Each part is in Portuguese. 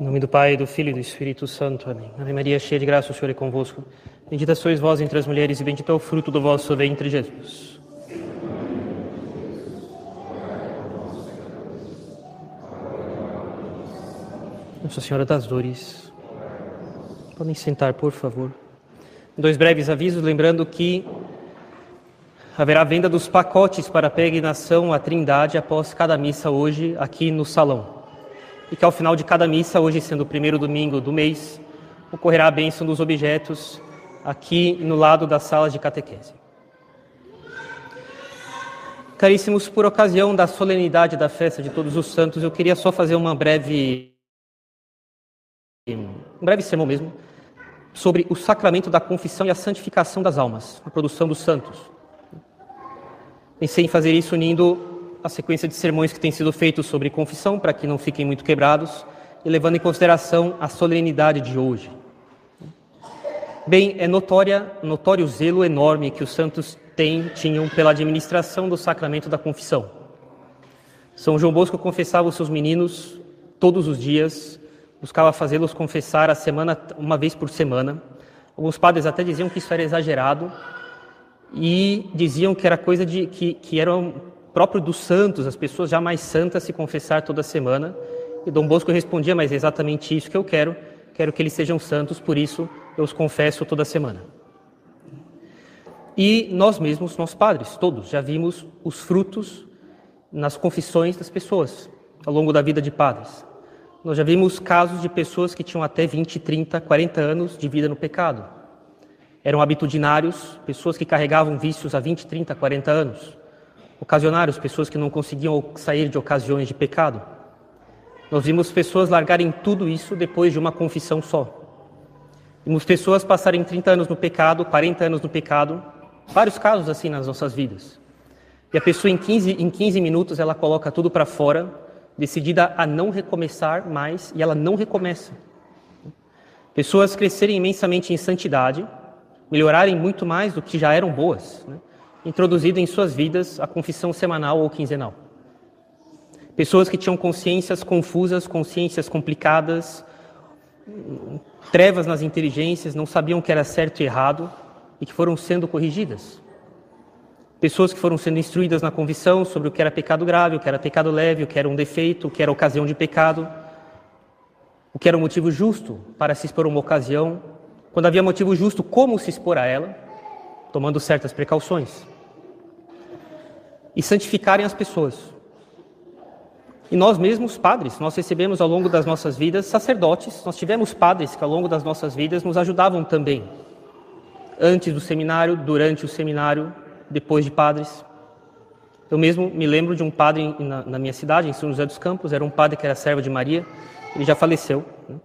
Em nome do Pai, do Filho e do Espírito Santo. Amém. Ave Maria, cheia de graça, o Senhor é convosco. Bendita sois vós entre as mulheres e bendito é o fruto do vosso ventre, Jesus. Nossa Senhora das Dores. Podem sentar, por favor. Dois breves avisos, lembrando que haverá venda dos pacotes para a peregrinação à Trindade após cada missa hoje aqui no salão. E que ao final de cada missa, hoje sendo o primeiro domingo do mês, ocorrerá a bênção dos objetos aqui no lado das salas de catequese. Caríssimos, por ocasião da solenidade da festa de Todos os Santos, eu queria só fazer uma breve um breve sermão mesmo sobre o sacramento da confissão e a santificação das almas, a produção dos santos. Pensei em fazer isso unindo a sequência de sermões que têm sido feitos sobre confissão, para que não fiquem muito quebrados, e levando em consideração a solenidade de hoje. Bem, é notória, notório o zelo enorme que os santos têm, tinham pela administração do sacramento da confissão. São João Bosco confessava os seus meninos todos os dias, buscava fazê-los confessar a semana uma vez por semana. Alguns padres até diziam que isso era exagerado e diziam que era coisa de que, que era próprio dos santos, as pessoas já mais santas se confessar toda semana. E Dom Bosco respondia: "Mas é exatamente isso que eu quero. Quero que eles sejam santos, por isso eu os confesso toda semana." E nós mesmos, nós padres, todos, já vimos os frutos nas confissões das pessoas ao longo da vida de padres. Nós já vimos casos de pessoas que tinham até 20, 30, 40 anos de vida no pecado. Eram habitudinários, pessoas que carregavam vícios há 20, 30, 40 anos. Ocasionários, pessoas que não conseguiam sair de ocasiões de pecado. Nós vimos pessoas largarem tudo isso depois de uma confissão só. Vimos pessoas passarem 30 anos no pecado, 40 anos no pecado, vários casos assim nas nossas vidas. E a pessoa em 15, em 15 minutos ela coloca tudo para fora decidida a não recomeçar mais e ela não recomeça. Pessoas crescerem imensamente em santidade, melhorarem muito mais do que já eram boas, né? Introduzido em suas vidas a confissão semanal ou quinzenal. Pessoas que tinham consciências confusas, consciências complicadas, trevas nas inteligências, não sabiam o que era certo e errado e que foram sendo corrigidas. Pessoas que foram sendo instruídas na convicção sobre o que era pecado grave, o que era pecado leve, o que era um defeito, o que era ocasião de pecado, o que era um motivo justo para se expor a uma ocasião, quando havia motivo justo, como se expor a ela, tomando certas precauções. E santificarem as pessoas. E nós mesmos, padres, nós recebemos ao longo das nossas vidas sacerdotes, nós tivemos padres que ao longo das nossas vidas nos ajudavam também. Antes do seminário, durante o seminário, depois de padres. Eu mesmo me lembro de um padre na, na, minha cidade, em São José dos Campos, era um padre que era servo de Maria, ele já faleceu. Né?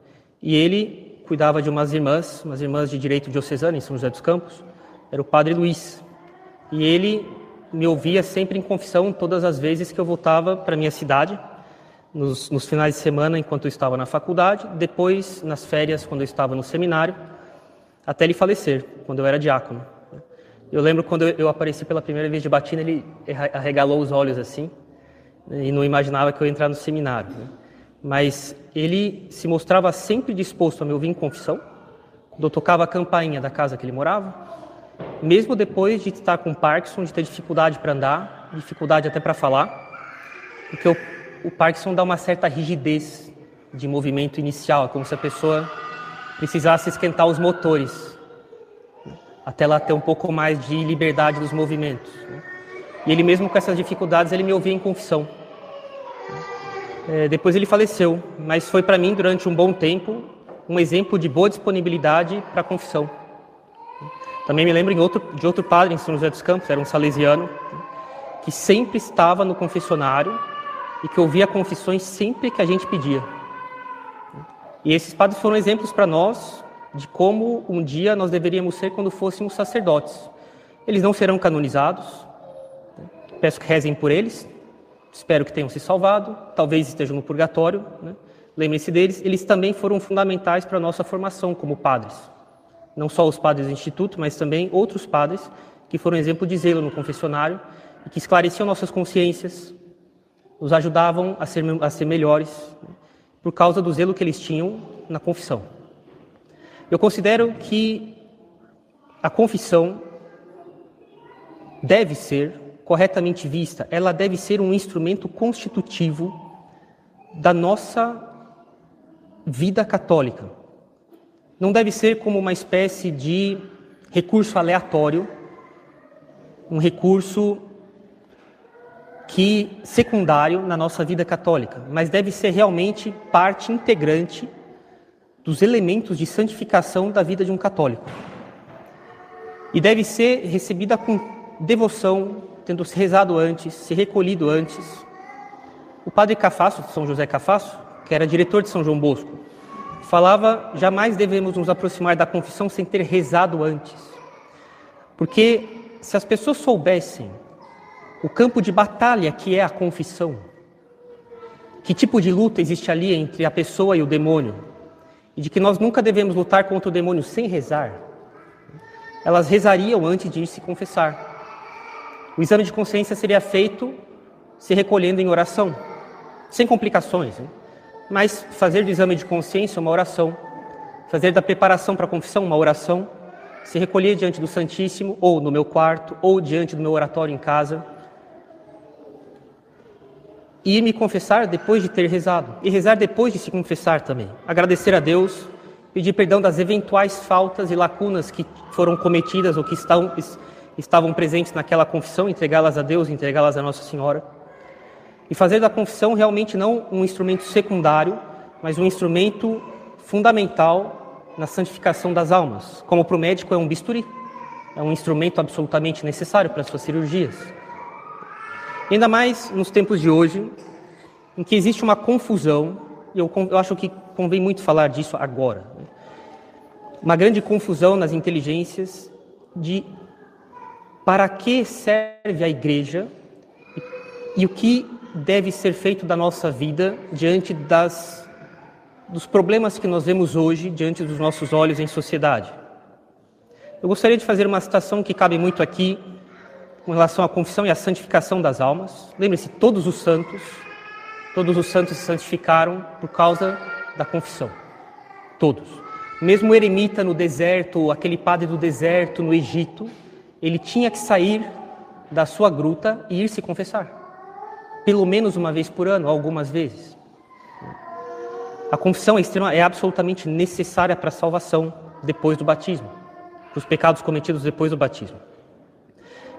E ele cuidava de umas irmãs, umas irmãs de direito diocesano em São José dos Campos, era o padre Luiz. E ele me ouvia sempre em confissão todas as vezes que eu voltava para minha cidade, nos, nos finais de semana enquanto eu estava na faculdade, depois nas férias quando eu estava no seminário, até ele falecer, quando eu era diácono. Eu lembro quando eu apareci pela primeira vez de batina, ele arregalou os olhos assim e não imaginava que eu ia entrar no seminário. Né? Mas ele se mostrava sempre disposto a me ouvir em confissão, quando eu tocava a campainha da casa que ele morava, mesmo depois de estar com Parkinson, de ter dificuldade para andar, dificuldade até para falar, porque o, o Parkinson dá uma certa rigidez de movimento inicial, é como se a pessoa precisasse esquentar os motores até lá ter um pouco mais de liberdade dos movimentos. Né? E ele mesmo com essas dificuldades, ele me ouvia em confissão. É, depois ele faleceu, mas foi para mim, durante um bom tempo, um exemplo de boa disponibilidade para confissão. Também me lembro outro, de outro padre em São José dos Campos, era um salesiano, que sempre estava no confessionário e que ouvia confissões sempre que a gente pedia. E esses padres foram exemplos para nós de como um dia nós deveríamos ser quando fôssemos sacerdotes. Eles não serão canonizados, né? peço que rezem por eles, espero que tenham se salvado, talvez estejam no purgatório, né? lembrem-se deles, eles também foram fundamentais para a nossa formação como padres. Não só os padres do Instituto, mas também outros padres que foram exemplo de zelo no confessionário e que esclareciam nossas consciências, nos ajudavam a ser, a ser melhores. Né? por causa do zelo que eles tinham na confissão. Eu considero que a confissão deve ser corretamente vista, ela deve ser um instrumento constitutivo da nossa vida católica. Não deve ser como uma espécie de recurso aleatório, um recurso que secundário na nossa vida católica, mas deve ser realmente parte integrante dos elementos de santificação da vida de um católico. E deve ser recebida com devoção, tendo se rezado antes, se recolhido antes. O padre Cafasso, São José Cafasso, que era diretor de São João Bosco, falava: jamais devemos nos aproximar da confissão sem ter rezado antes. Porque se as pessoas soubessem o campo de batalha que é a confissão, que tipo de luta existe ali entre a pessoa e o demônio, e de que nós nunca devemos lutar contra o demônio sem rezar, elas rezariam antes de ir se confessar. O exame de consciência seria feito se recolhendo em oração, sem complicações. Né? Mas fazer do exame de consciência uma oração, fazer da preparação para a confissão uma oração, se recolher diante do Santíssimo, ou no meu quarto, ou diante do meu oratório em casa, e me confessar depois de ter rezado, e rezar depois de se confessar também. Agradecer a Deus, pedir perdão das eventuais faltas e lacunas que foram cometidas ou que estão estavam presentes naquela confissão, entregá-las a Deus, entregá-las a Nossa Senhora. E fazer da confissão realmente não um instrumento secundário, mas um instrumento fundamental na santificação das almas. Como para o médico é um bisturi, é um instrumento absolutamente necessário para as suas cirurgias. E ainda mais nos tempos de hoje, em que existe uma confusão, e eu, eu acho que convém muito falar disso agora. Né? Uma grande confusão nas inteligências de para que serve a igreja e o que deve ser feito da nossa vida diante das, dos problemas que nós vemos hoje diante dos nossos olhos em sociedade. Eu gostaria de fazer uma citação que cabe muito aqui com relação à confissão e à santificação das almas. Lembre-se, todos os santos, todos os santos se santificaram por causa da confissão. Todos. Mesmo o eremita no deserto, aquele padre do deserto no Egito, ele tinha que sair da sua gruta e ir se confessar. Pelo menos uma vez por ano, algumas vezes. A confissão é, extrema, é absolutamente necessária para a salvação depois do batismo, para os pecados cometidos depois do batismo.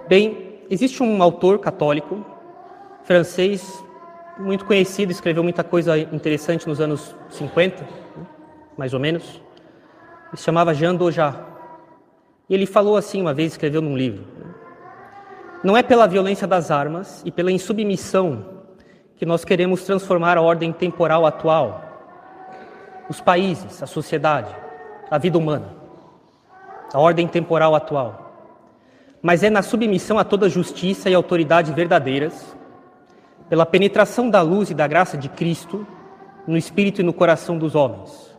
Bem, existe um autor católico francês muito conhecido, escreveu muita coisa interessante nos anos 50, mais ou menos. Ele se chamava Jean Dojat. E ele falou assim uma vez, escreveu num livro: Não é pela violência das armas e pela insubmissão que nós queremos transformar a ordem temporal atual, os países, a sociedade, a vida humana, a ordem temporal atual. Mas é na submissão a toda justiça e autoridade verdadeiras, pela penetração da luz e da graça de Cristo no espírito e no coração dos homens.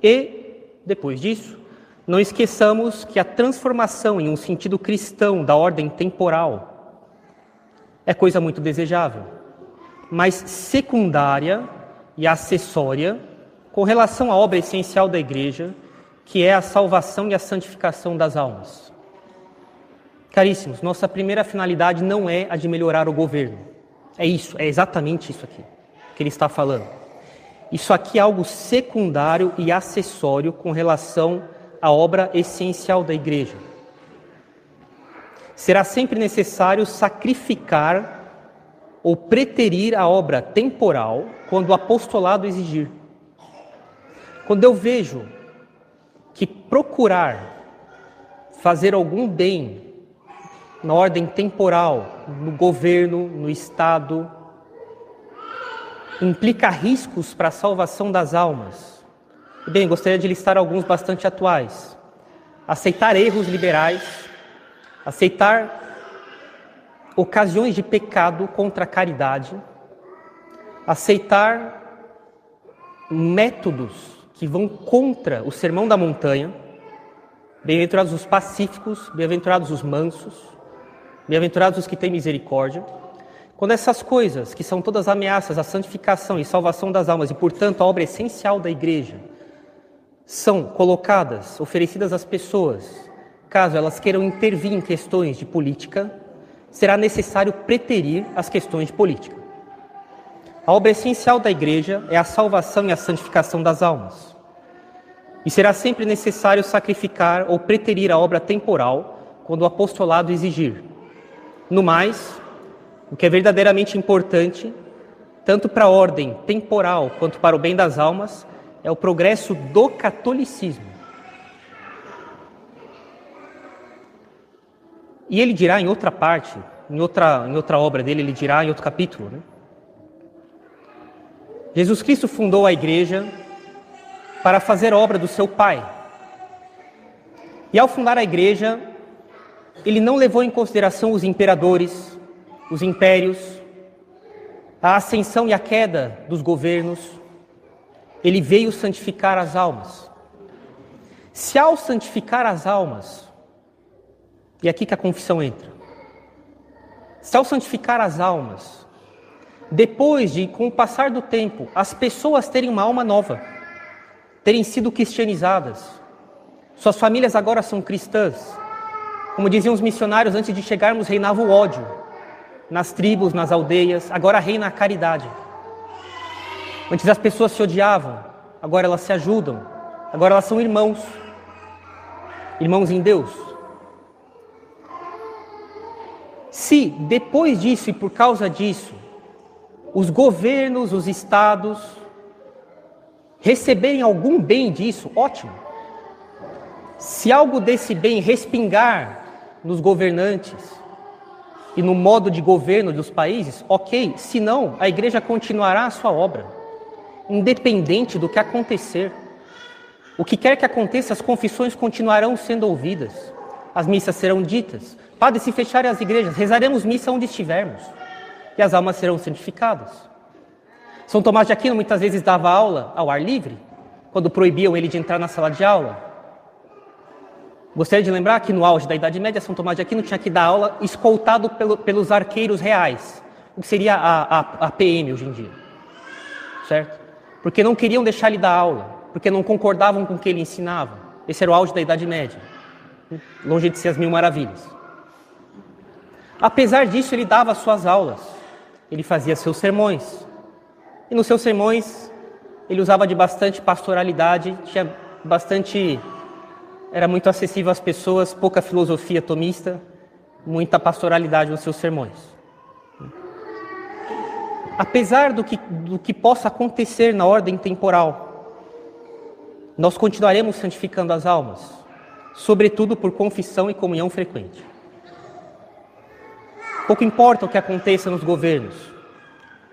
E, depois disso, não esqueçamos que a transformação em um sentido cristão da ordem temporal é coisa muito desejável, mas secundária e acessória com relação à obra essencial da igreja, que é a salvação e a santificação das almas. Caríssimos, nossa primeira finalidade não é a de melhorar o governo. É isso, é exatamente isso aqui que ele está falando. Isso aqui é algo secundário e acessório com relação a obra essencial da igreja. Será sempre necessário sacrificar ou preterir a obra temporal quando o apostolado exigir. Quando eu vejo que procurar fazer algum bem na ordem temporal, no governo, no Estado, implica riscos para a salvação das almas, Bem, gostaria de listar alguns bastante atuais. Aceitar erros liberais, aceitar ocasiões de pecado contra a caridade, aceitar métodos que vão contra o sermão da montanha. Bem-aventurados os pacíficos, bem-aventurados os mansos, bem-aventurados os que têm misericórdia. Quando essas coisas, que são todas ameaças à santificação e salvação das almas, e portanto a obra essencial da igreja, são colocadas, oferecidas às pessoas, caso elas queiram intervir em questões de política, será necessário preterir as questões de política. A obra essencial da igreja é a salvação e a santificação das almas. E será sempre necessário sacrificar ou preterir a obra temporal quando o apostolado exigir. No mais, o que é verdadeiramente importante, tanto para a ordem temporal quanto para o bem das almas, é o progresso do catolicismo. E ele dirá em outra parte, em outra, em outra obra dele, ele dirá em outro capítulo, né? Jesus Cristo fundou a igreja para fazer obra do seu Pai. E ao fundar a igreja, ele não levou em consideração os imperadores, os impérios, a ascensão e a queda dos governos. Ele veio santificar as almas. Se ao santificar as almas, e é aqui que a confissão entra, se ao santificar as almas, depois de, com o passar do tempo, as pessoas terem uma alma nova, terem sido cristianizadas, suas famílias agora são cristãs. Como diziam os missionários, antes de chegarmos reinava o ódio nas tribos, nas aldeias, agora reina a caridade. Antes as pessoas se odiavam, agora elas se ajudam, agora elas são irmãos, irmãos em Deus. Se depois disso e por causa disso os governos, os estados receberem algum bem disso, ótimo. Se algo desse bem respingar nos governantes e no modo de governo dos países, ok. Se não, a igreja continuará a sua obra, independente do que acontecer. O que quer que aconteça, as confissões continuarão sendo ouvidas, as missas serão ditas. Padre, se fecharem as igrejas, rezaremos missa onde estivermos e as almas serão santificadas. São Tomás de Aquino muitas vezes dava aula ao ar livre, quando proibiam ele de entrar na sala de aula. Gostaria de lembrar que no auge da Idade Média, São Tomás de Aquino tinha que dar aula escoltado pelo, pelos arqueiros reais, o que seria a, a, a PM hoje em dia. Certo? Porque não queriam deixar ele dar aula, porque não concordavam com o que ele ensinava. Esse era o auge da Idade Média, longe de ser as mil maravilhas. Apesar disso, ele dava suas aulas ele fazia seus sermões. E nos seus sermões, ele usava de bastante pastoralidade, tinha bastante. era muito acessível às pessoas, pouca filosofia tomista, muita pastoralidade nos seus sermões. Apesar do que, do que possa acontecer na ordem temporal, nós continuaremos santificando as almas, sobretudo por confissão e comunhão frequente. Pouco importa o que aconteça nos governos.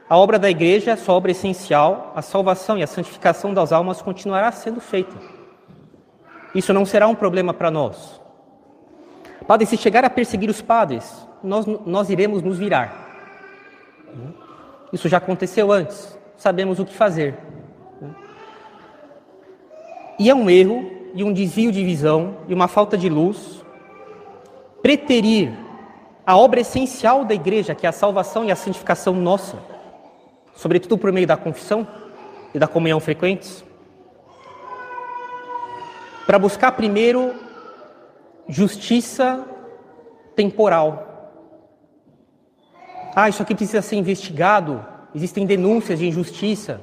A obra da igreja, sua obra essencial, a salvação e a santificação das almas continuará sendo feita. Isso não será um problema para nós. Padre, se chegar a perseguir os padres, nós, nós iremos nos virar. Isso já aconteceu antes, sabemos o que fazer. E é um erro e um desvio de visão e uma falta de luz preterir a obra essencial da igreja, que é a salvação e a santificação nossa, sobretudo por meio da confissão e da comunhão frequentes, para buscar primeiro justiça temporal. Ah, isso aqui precisa ser investigado, existem denúncias de injustiça.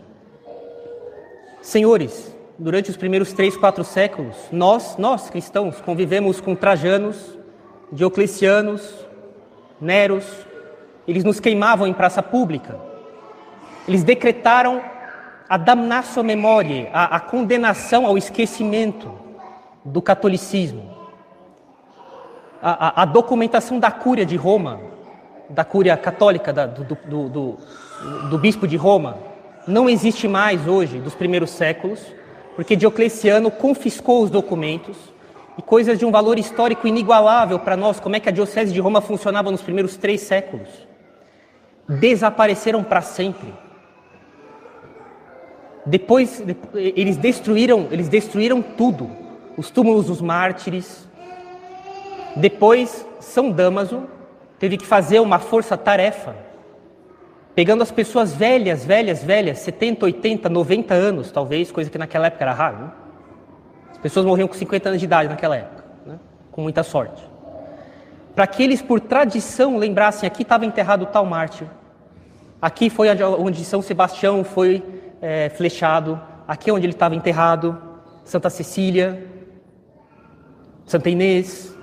Senhores, durante os primeiros três, quatro séculos, nós, nós cristãos, convivemos com trajanos, dioclecianos, Neros, eles nos queimavam em praça pública. Eles decretaram a damnatio memoriae, a, a condenação ao esquecimento do catolicismo. A, a, a, documentação da cúria de Roma, da cúria católica da, do, do, do, do bispo de Roma, não existe mais hoje, dos primeiros séculos, porque Diocleciano confiscou os documentos e coisas de um valor histórico inigualável para nós, como é que a Diocese de Roma funcionava nos primeiros três séculos, desapareceram para sempre. Depois, eles destruíram, eles destruíram tudo, os túmulos dos mártires. Depois, São Damaso teve que fazer uma força-tarefa pegando as pessoas velhas, velhas, velhas, 70, 80, 90 anos, talvez, coisa que naquela época era raro. Né? As pessoas morriam com 50 anos de idade naquela época, né? com muita sorte. Para que eles, por tradição, lembrassem: aqui estava enterrado tal mártir, aqui foi onde São Sebastião foi é, flechado, aqui é onde ele estava enterrado, Santa Cecília, Santa Inês,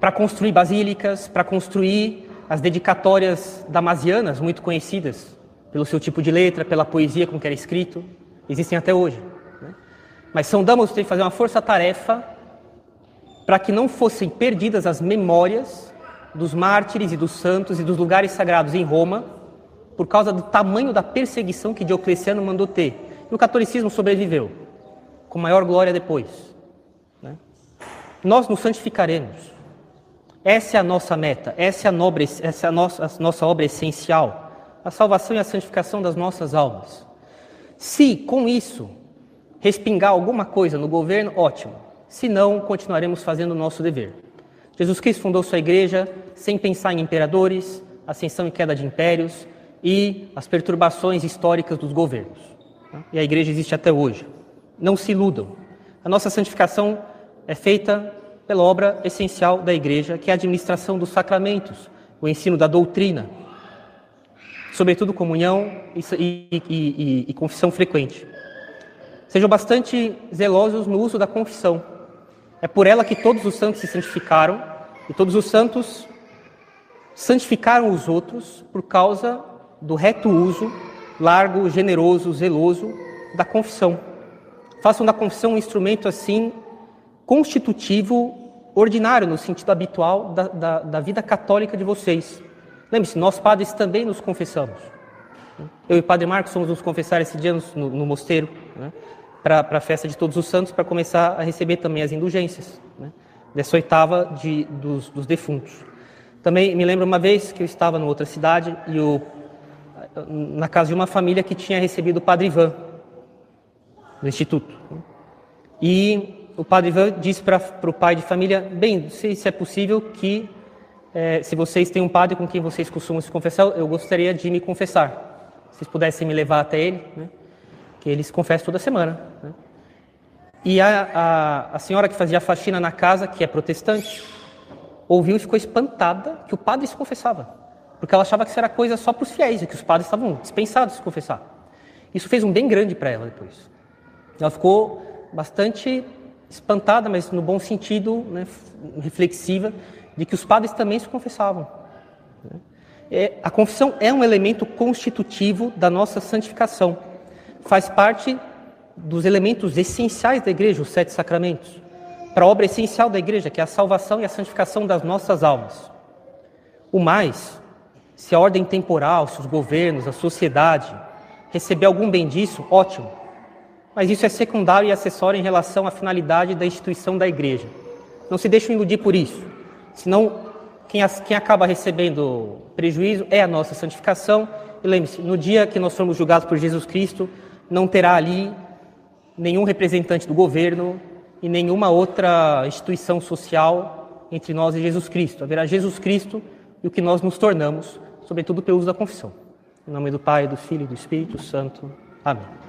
para construir basílicas, para construir as dedicatórias damasianas, muito conhecidas pelo seu tipo de letra, pela poesia com que era escrito, existem até hoje. Né? Mas São Damaso teve que fazer uma força-tarefa para que não fossem perdidas as memórias dos mártires e dos santos e dos lugares sagrados em Roma, por causa do tamanho da perseguição que Diocleciano mandou ter. E o catolicismo sobreviveu, com maior glória depois. Né? Nós nos santificaremos essa é a nossa meta, essa é a, nobre, essa é a nossa, a nossa obra essencial, a salvação e a santificação das nossas almas. Se com isso respingar alguma coisa no governo, ótimo. Se não, continuaremos fazendo o nosso dever. Jesus Cristo fundou sua igreja sem pensar em imperadores, ascensão e queda de impérios e as perturbações históricas dos governos. E a igreja existe até hoje. Não se iludam. A nossa santificação é feita pela obra essencial da igreja, que é a administração dos sacramentos, o ensino da doutrina, sobretudo comunhão e, e, e, e confissão frequente. Sejam bastante zelosos no uso da confissão. É por ela que todos os santos se santificaram e todos os santos santificaram os outros por causa do reto uso, largo, generoso, zeloso da confissão. Façam da confissão um instrumento assim constitutivo ordinário, no sentido habitual da, da, da vida católica de vocês. Lembre-se, nós padres também nos confessamos. Eu e o Padre Marcos fomos nos confessar esse dia no, no mosteiro, né, para a festa de Todos os Santos, para começar a receber também as indulgências né, dessa oitava de, dos, dos, defuntos. Também me lembro uma vez que eu estava em outra cidade e o, na casa de uma família que tinha recebido o Padre Ivan, no Instituto. E o padre Ivan disse para o pai de família: Bem, não sei se é possível que, é, se vocês têm um padre com quem vocês costumam se confessar, eu gostaria de me confessar. Se vocês pudessem me levar até ele, né, que eles confessam toda semana. Né. E a, a, a senhora que fazia faxina na casa, que é protestante, ouviu e ficou espantada que o padre se confessava, porque ela achava que isso era coisa só para os fiéis, e que os padres estavam dispensados de se confessar. Isso fez um bem grande para ela depois. Ela ficou bastante espantada, mas no bom sentido, né, reflexiva, de que os padres também se confessavam. É, a confissão é um elemento constitutivo da nossa santificação. Faz parte dos elementos essenciais da igreja, os sete sacramentos, para a obra essencial da igreja, que é a salvação e a santificação das nossas almas. O mais, se a ordem temporal, se os governos, a sociedade receber algum bem disso, ótimo mas isso é secundário e acessório em relação à finalidade da instituição da igreja. Não se deixe iludir por isso, senão quem, quem acaba recebendo prejuízo é a nossa santificação. E lembre-se, no dia que nós formos julgados por Jesus Cristo, não terá ali nenhum representante do governo e nenhuma outra instituição social entre nós e Jesus Cristo. Haverá Jesus Cristo e o que nós nos tornamos, sobretudo pelo uso da confissão. Em nome do Pai, do Filho e do Espírito Santo. Amém.